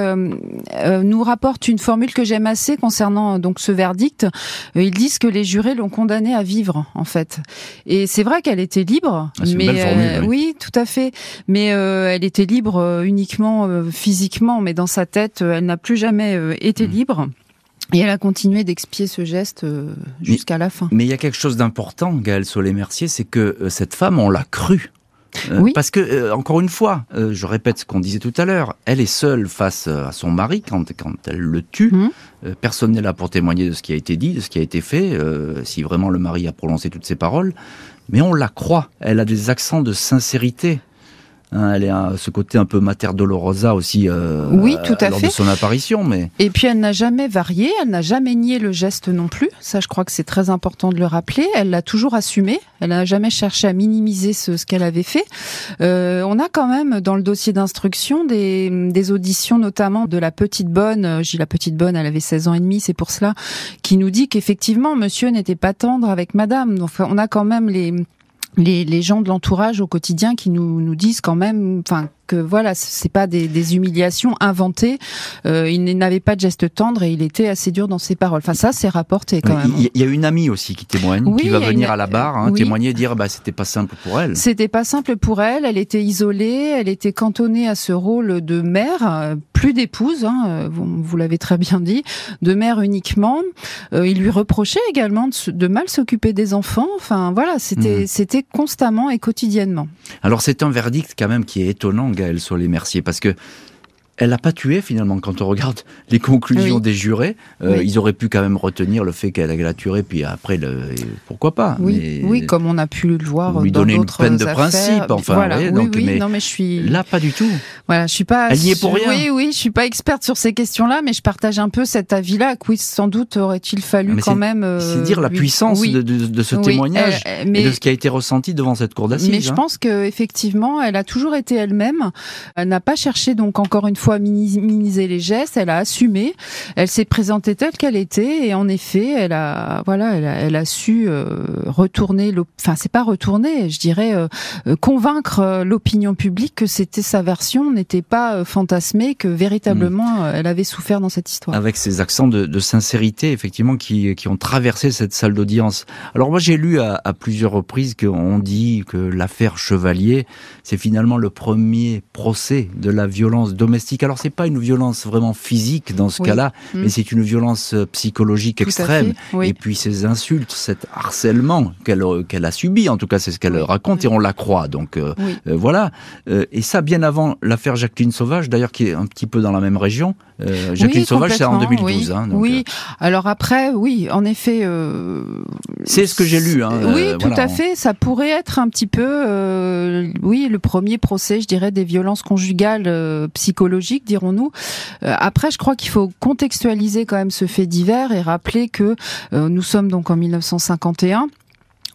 nous rapportent une formule que j'aime assez concernant donc ce verdict. ils disent que les jurés l'ont condamné à vivre, en fait. Et c'est vrai qu'elle était libre, ah, mais euh, oui. tout à fait. Mais euh, elle était libre euh, uniquement physiquement, mais dans sa tête, elle n'a plus jamais été mmh. libre. Et elle a continué d'expier ce geste jusqu'à la fin. Mais il y a quelque chose d'important, Gaëlle Solé-Mercier, c'est que cette femme, on l'a crue. oui. Parce que, encore une fois, je répète ce qu'on disait tout à l'heure, elle est seule face à son mari quand, quand elle le tue. Mmh. personne n'est là pour témoigner de ce qui a été dit, de ce qui a été fait, si vraiment le mari a prononcé toutes ces paroles mais on la croit. Elle a des accents de sincérité. Hein, elle a ce côté un peu Mater Dolorosa aussi euh, oui, tout à lors fait. de son apparition. Mais... Et puis elle n'a jamais varié, elle n'a jamais nié le geste non plus. Ça, je crois que c'est très important de le rappeler. Elle l'a toujours assumé. Elle n'a jamais cherché à minimiser ce, ce qu'elle avait fait. Euh, on a quand même dans le dossier d'instruction des, des, auditions, notamment de la petite bonne. J'ai la petite bonne, elle avait 16 ans et demi, c'est pour cela, qui nous dit qu'effectivement, monsieur n'était pas tendre avec madame. Donc on a quand même les les, les, gens de l'entourage au quotidien qui nous, nous disent quand même, enfin, que voilà, c'est pas des, des, humiliations inventées. Euh, il n'avait pas de geste tendre et il était assez dur dans ses paroles. Enfin, ça, c'est rapporté quand même. Il y, a une amie aussi qui témoigne, qui va venir à la barre, hein, témoigner, dire bah c'était pas simple pour elle. C'était pas simple pour elle. Elle était isolée, elle était cantonnée à ce rôle de mère, plus d'épouse. Hein, vous, vous l'avez très bien dit, de mère uniquement. Euh, il lui reprochait également de, de mal s'occuper des enfants. Enfin, voilà, c'était mmh. c'était constamment et quotidiennement. Alors c'est un verdict quand même qui est étonnant Gaël sur les Mercier, parce que elle n'a pas tué finalement. Quand on regarde les conclusions des jurés, euh, ils auraient pu quand même retenir le fait qu'elle a tué, puis après, le, pourquoi pas Oui, oui, comme on a pu le voir lui dans donner une peine de principe. Enfin, voilà, oui, donc, mais, non, mais je suis là pas du tout. Voilà, je suis pas. Elle y est pour rien. Oui, oui, je suis pas experte sur ces questions-là, mais je partage un peu cet avis-là. Oui, sans doute aurait-il fallu quand même. Euh, c'est dire la puissance de, de, de, ce témoignage mais, et de ce qui a été ressenti devant cette cour d'assises. Mais je hein. pense que effectivement, elle a toujours été elle-même. Elle n'a pas cherché donc encore une fois à minimiser les gestes, elle a assumé, elle s'est présentée telle qu'elle était et en effet, elle a voilà, elle a, su euh, retourner, enfin c'est pas retourner, je dirais euh, euh, convaincre l'opinion publique que c'était sa version, n'était pas fantasmée, que véritablement hmm. elle avait souffert dans cette histoire. Avec ces accents de, sincérité effectivement qui, qui ont traversé cette salle d'audience. Alors moi j'ai lu à, à plusieurs reprises qu'on dit que l'affaire Chevalier c'est finalement le premier procès de la violence domestique. Alors c'est pas une violence vraiment physique dans ce cas-là, mm. mais c'est une violence euh, psychologique extrême. Et puis ces insultes, cet harcèlement qu'elle euh, qu'elle a subi, en tout cas c'est ce qu'elle raconte et on la croit. Donc euh, voilà. et ça bien avant l'affaire Jacqueline Sauvage, d'ailleurs qui est un petit peu dans la même région. Jacqueline Sauvage, c'est en 2012. Hein, oui. Alors après, oui, en effet. c'est ce que j'ai lu. Hein, oui, tout à fait. Ça pourrait être un petit peu, oui, le premier procès, je dirais, des violences conjugales psychologiques, dirons-nous. Euh, après, je crois qu'il faut contextualiser quand même ce fait divers et rappeler que euh, nous sommes donc en 1951.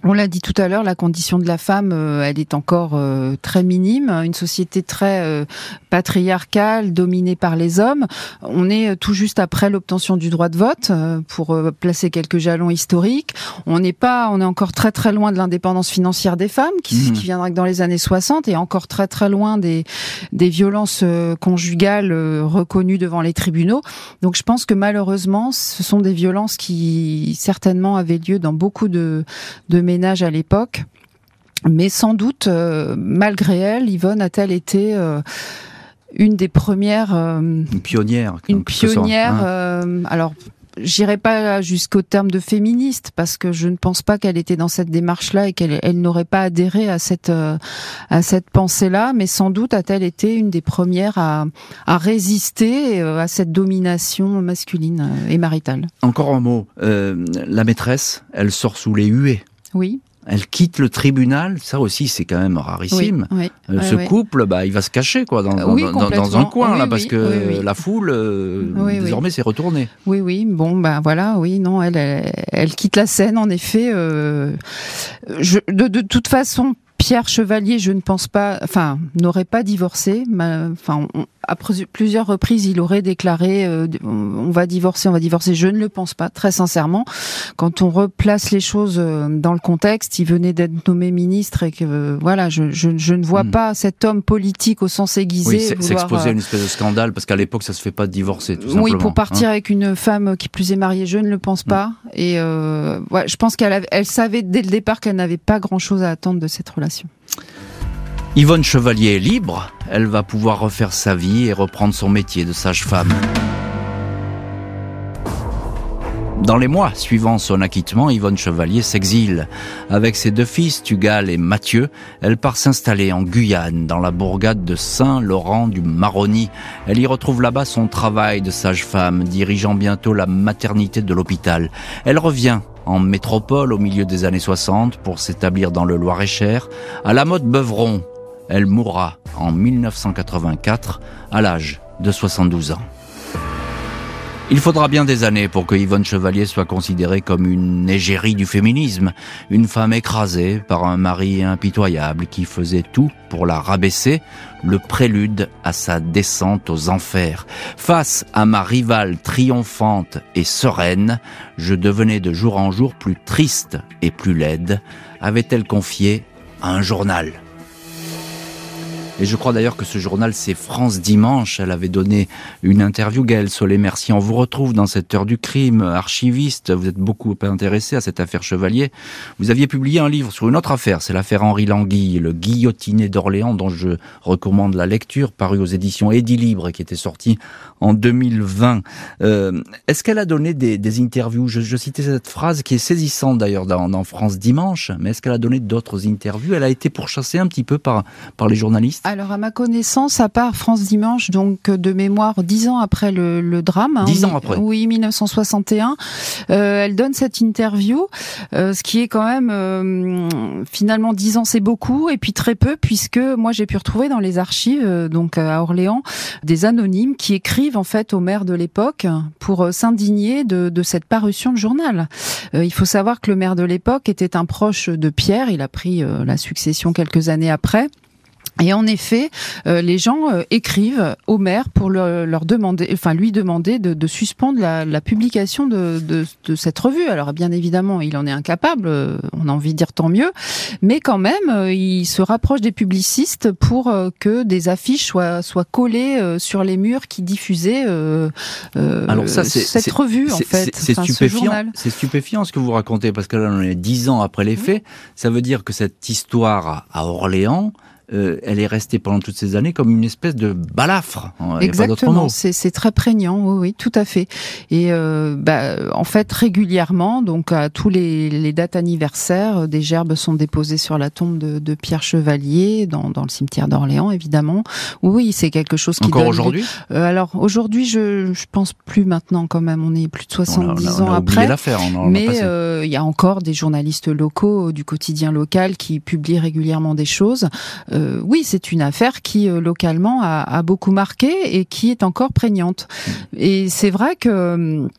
On l'a dit tout à l'heure, la condition de la femme, euh, elle est encore euh, très minime. Une société très euh, patriarcale, dominée par les hommes. On est tout juste après l'obtention du droit de vote, pour placer quelques jalons historiques. On n'est pas, on est encore très très loin de l'indépendance financière des femmes, qui, mmh. qui, viendra que dans les années 60, et encore très très loin des, des violences conjugales reconnues devant les tribunaux. Donc je pense que malheureusement, ce sont des violences qui certainement avaient lieu dans beaucoup de, de ménage à l'époque. Mais sans doute, euh, malgré elle, Yvonne a-t-elle été euh, une des premières... Euh, une pionnière. Une pionnière. Hein. alors, j'irai pas jusqu'au terme de féministe parce que je ne pense pas qu'elle était dans cette démarche-là et qu'elle elle, n'aurait pas adhéré à cette à cette pensée-là, mais sans doute a-t-elle été une des premières à, à résister à cette domination masculine et maritale. Encore un mot, la maîtresse, elle sort sous les huées. Oui. Elle quitte le tribunal, ça aussi c'est quand même rarissime. Euh, ce couple, bah, il va se cacher quoi dans, dans, un coin là parce que la foule euh, désormais s'est retournée. Oui, oui, bon, ben voilà, oui, non, elle, elle, quitte la scène en effet. Euh, je, de, de toute façon, Pierre Chevalier, je ne pense pas, enfin, n'aurait pas divorcé. Enfin, à plusieurs reprises, il aurait déclaré euh, on va divorcer, on va divorcer. Je ne le pense pas, très sincèrement. Quand on replace les choses euh, dans le contexte, il venait d'être nommé ministre et que euh, voilà, je, je, je, ne vois hmm. pas cet homme politique au sens aiguisé. Oui, s'exposer à une espèce de scandale parce qu'à l'époque, ça se fait pas de divorcer. Tout oui, pour partir hein. avec une femme qui plus est mariée, je ne le pense hmm. pas. Et euh, ouais, je pense qu'elle elle savait dès le départ qu'elle n'avait pas grand-chose à attendre de cette relation. Yvonne Chevalier est libre, elle va pouvoir refaire sa vie et reprendre son métier de sage-femme. Dans les mois suivant son acquittement, Yvonne Chevalier s'exile. Avec ses deux fils, Tugal et Mathieu, elle part s'installer en Guyane, dans la bourgade de Saint-Laurent du Maroni. Elle y retrouve là-bas son travail de sage-femme, dirigeant bientôt la maternité de l'hôpital. Elle revient en métropole au milieu des années 60 pour s'établir dans le Loir-et-Cher, à la mode Beuvron, elle mourra en 1984 à l'âge de 72 ans. Il faudra bien des années pour que Yvonne Chevalier soit considérée comme une égérie du féminisme, une femme écrasée par un mari impitoyable qui faisait tout pour la rabaisser, le prélude à sa descente aux enfers. Face à ma rivale triomphante et sereine, je devenais de jour en jour plus triste et plus laide, avait-elle confié à un journal. Et je crois d'ailleurs que ce journal, c'est France Dimanche. Elle avait donné une interview. Gaëlle Solé-Merci, on vous retrouve dans cette heure du crime, archiviste. Vous êtes beaucoup intéressé à cette affaire Chevalier. Vous aviez publié un livre sur une autre affaire. C'est l'affaire Henri Languille, le guillotiné d'Orléans, dont je recommande la lecture, paru aux éditions Édit Libre, qui était sorti en 2020. Euh, Est-ce qu'elle a donné des, des interviews? Je, je, citais cette phrase qui est saisissante d'ailleurs dans, dans, France Dimanche, mais est-ce qu'elle a donné d'autres interviews? Elle a été pourchassée un petit peu par, par les journalistes? Alors, à ma connaissance, à part France Dimanche, donc de mémoire, dix ans après le, le drame. Hein, dix ans après. Oui, 1961. Euh, elle donne cette interview, euh, ce qui est quand même euh, finalement dix ans, c'est beaucoup, et puis très peu, puisque moi j'ai pu retrouver dans les archives, euh, donc à Orléans, des anonymes qui écrivent en fait au maire de l'époque pour euh, s'indigner de, de, cette parution de journal. Euh, il faut savoir que le maire de l'époque était un proche de Pierre. Il a pris la succession quelques années après. Et en effet, euh, les gens euh, écrivent au maire pour leur demander, enfin lui demander de, de suspendre la, la publication de, de, de, cette revue. Alors bien évidemment, il en est incapable. Euh, on a envie de dire tant mieux, mais quand même, il se rapproche des publicistes pour que des affiches soient soient collées sur les murs qui diffusaient Alors ça, cette revue en fait. C'est stupéfiant. C'est stupéfiant ce que vous racontez parce que là, on est dix ans après les faits. Ça veut dire que cette histoire à Orléans euh, elle est restée pendant toutes ces années comme une espèce de balafre. Exactement, c'est très prégnant, oui, oui, tout à fait. Et euh, bah, en fait, régulièrement, donc à tous les, les, dates anniversaires, des gerbes sont déposées sur la tombe de, de Pierre Chevalier, dans, dans le cimetière d'Orléans, évidemment. Oui, c'est quelque chose qui Encore aujourd'hui? Euh, Alors aujourd'hui, je, je pense plus maintenant quand même. On est plus de 70 ans après. mais euh, il y a encore des journalistes locaux du quotidien local qui publient régulièrement des choses. Euh, oui, c'est une affaire qui euh, localement a, a, beaucoup marqué et qui est encore prégnante. Et c'est vrai que hum,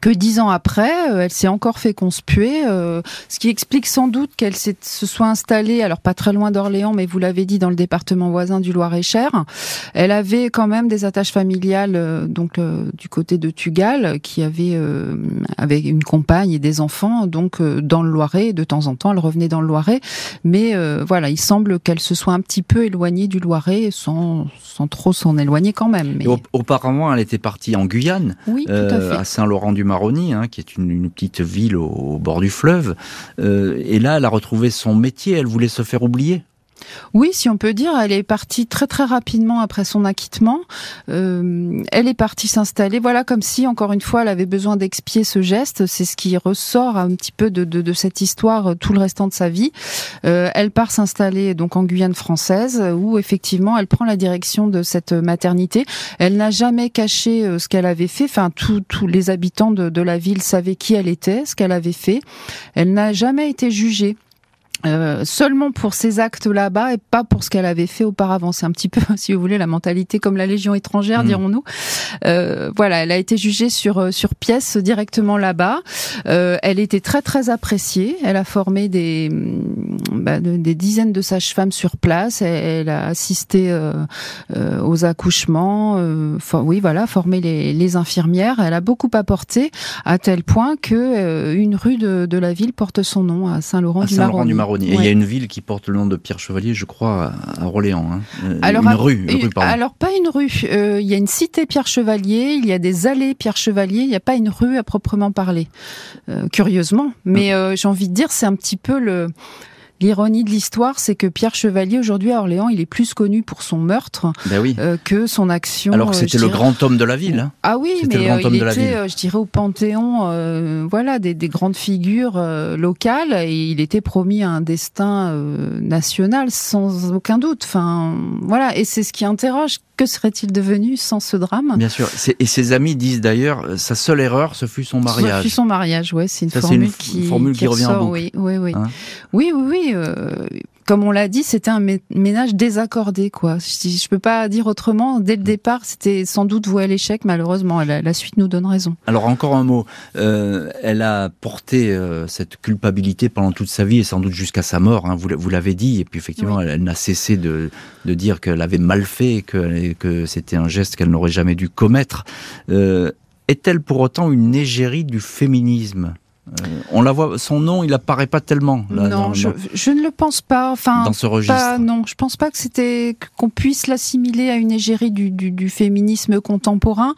que dix ans après, euh, elle s'est encore fait conspuer, euh, ce qui explique sans doute qu'elle se soit installée, alors pas très loin d'Orléans, mais vous l'avez dit, dans le département voisin du Loir-et-Cher. Elle avait quand même des attaches familiales, euh, donc du côté de Tugal, qui avait, avec une compagne et des enfants, donc dans le Loiret. De temps en temps, elle revenait dans le Loiret, mais voilà, il semble qu'elle se soit un petit peu éloignée du Loiret, sans, sans trop s'en éloigner quand même. Mais... auparavant, elle était partie en Guyane, oui, tout à, à Saint-Laurent du Maroni, hein, qui est une, petite ville au, au bord du fleuve. Euh, et là, elle a retrouvé son métier. Elle voulait se faire oublier. Oui, si on peut dire, elle est partie très très rapidement après son acquittement. Euh, elle est partie s'installer, voilà, comme si encore une fois elle avait besoin d'expier ce geste. C'est ce qui ressort un petit peu de, de, cette histoire tout le restant de sa vie. Euh, elle part s'installer donc en Guyane française, où effectivement elle prend la direction de cette maternité. Elle n'a jamais caché euh, ce qu'elle avait fait. Enfin, tous les habitants de, de la ville savaient qui elle était, ce qu'elle avait fait. Elle n'a jamais été jugée. Euh, seulement pour ces actes là-bas et pas pour ce qu'elle avait fait auparavant. C'est un petit peu, si vous voulez, la mentalité comme la Légion étrangère, mm. dirons-nous. Euh, voilà, elle a été jugée sur euh, sur pièce directement là-bas. Euh, elle était très très appréciée. Elle a formé des mm, bah, des dizaines de sages-femmes sur place. Elle, a assisté euh, aux accouchements. oui, voilà, formé les, les infirmières. Elle a beaucoup apporté à tel point que une rue de, de la ville porte son nom à Et il y a une ville qui porte le nom de Pierre Chevalier, je crois, à Orléans. Hein. Euh, alors, une, rue, Alors pas une rue. Euh, il y a une cité Pierre Chevalier, il y a des allées Pierre Chevalier. Il n'y a pas une rue à proprement parler. Euh, curieusement, mais j'ai envie de dire, c'est un petit peu le L'ironie de l'histoire, c'est que Pierre Chevalier, aujourd'hui à Orléans, il est plus connu pour son meurtre ben euh, que son action. Alors que euh, c'était le grand homme de la ville. Hein. Ah oui, mais euh, il était, je dirais, au Panthéon, voilà, des, des, grandes figures locales, et il était promis à un destin national sans aucun doute. Enfin, voilà, et c'est ce qui interroge que serait-il devenu sans ce drame? Bien sûr. Et ses amis disent d'ailleurs, sa seule erreur, ce fut son mariage. Ce fut son mariage, ouais. C'est une, formule, qui, revient en Oui, oui, oui. Hein? Oui, oui, oui. Euh, comme on l'a dit, c'était un ménage désaccordé, quoi. Je, je peux pas dire autrement. Dès le départ, c'était sans doute voué à l'échec. Malheureusement, la, la, suite nous donne raison. Alors encore un mot. Euh, elle a porté euh, cette culpabilité pendant toute sa vie et sans doute jusqu'à sa mort. Hein, vous, l'avez dit. Et puis effectivement, elle, n'a cessé de, de dire qu'elle avait mal fait, que, que c'était un geste qu'elle n'aurait jamais dû commettre. Euh, est-elle pour autant une égérie du féminisme? Euh, on la voit, son nom, il apparaît pas tellement. non, je, ne le pense pas. Enfin, dans ce registre. non, je pense pas que c'était qu'on puisse l'assimiler à une égérie du, féminisme contemporain.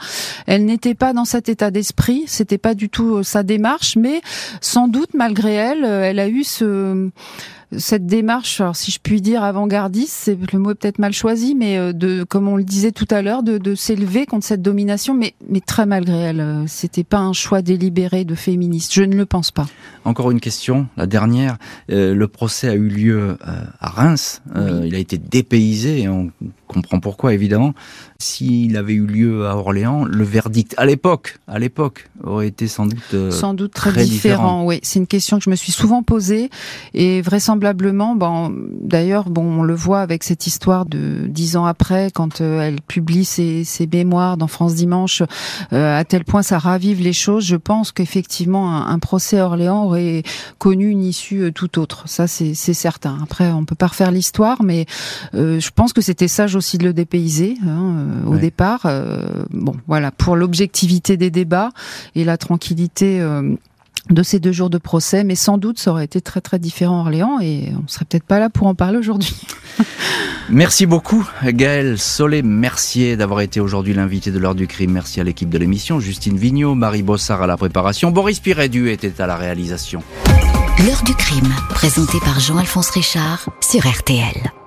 Elle n'était pas dans cet état d'esprit. C'était pas du tout euh, sa démarche, mais sans doute malgré elle, euh, elle a eu ce cette démarche, alors si je puis dire avant-gardiste, c'est le mot est peut-être mal choisi, mais euh, de, comme on le disait tout à l'heure, de, de s'élever contre cette domination, mais, mais très malgré elle. Euh, c'était pas un choix délibéré de féministe. Je ne le pense pas. Encore une question, la dernière. Euh, le procès a eu lieu à Reims. Il a été dépaysé, et on comprend pourquoi évidemment. S'il avait eu lieu à Orléans, le verdict à l'époque, à l'époque, aurait été sans doute sans doute très, différent. différent. Oui, c'est une question que je me suis souvent posée et vraisemblablement vraisemblablement, bon, d'ailleurs, bon, on le voit avec cette histoire de dix ans après, quand euh, elle publie ses, ses, mémoires dans France Dimanche, euh, à tel point ça ravive les choses. Je pense qu'effectivement, un, procès à Orléans aurait connu une issue euh, tout autre. Ça, c'est certain. Après, on peut pas refaire l'histoire, mais je pense que c'était sage aussi de le dépayser hein, au départ. bon, voilà, pour l'objectivité des débats et la tranquillité de ces deux jours de procès, mais sans doute ça aurait été très très différent à Orléans et on serait peut-être pas là pour en parler aujourd'hui. Merci beaucoup Gaël Solé-Mercier d'avoir été aujourd'hui l'invité de l'heure du crime. Merci à l'équipe de l'émission, Justine Vignot, Marie Bossard à la préparation, Boris Pirédu était à la réalisation. L'heure du crime, présenté par Jean-Alphonse Richard sur RTL.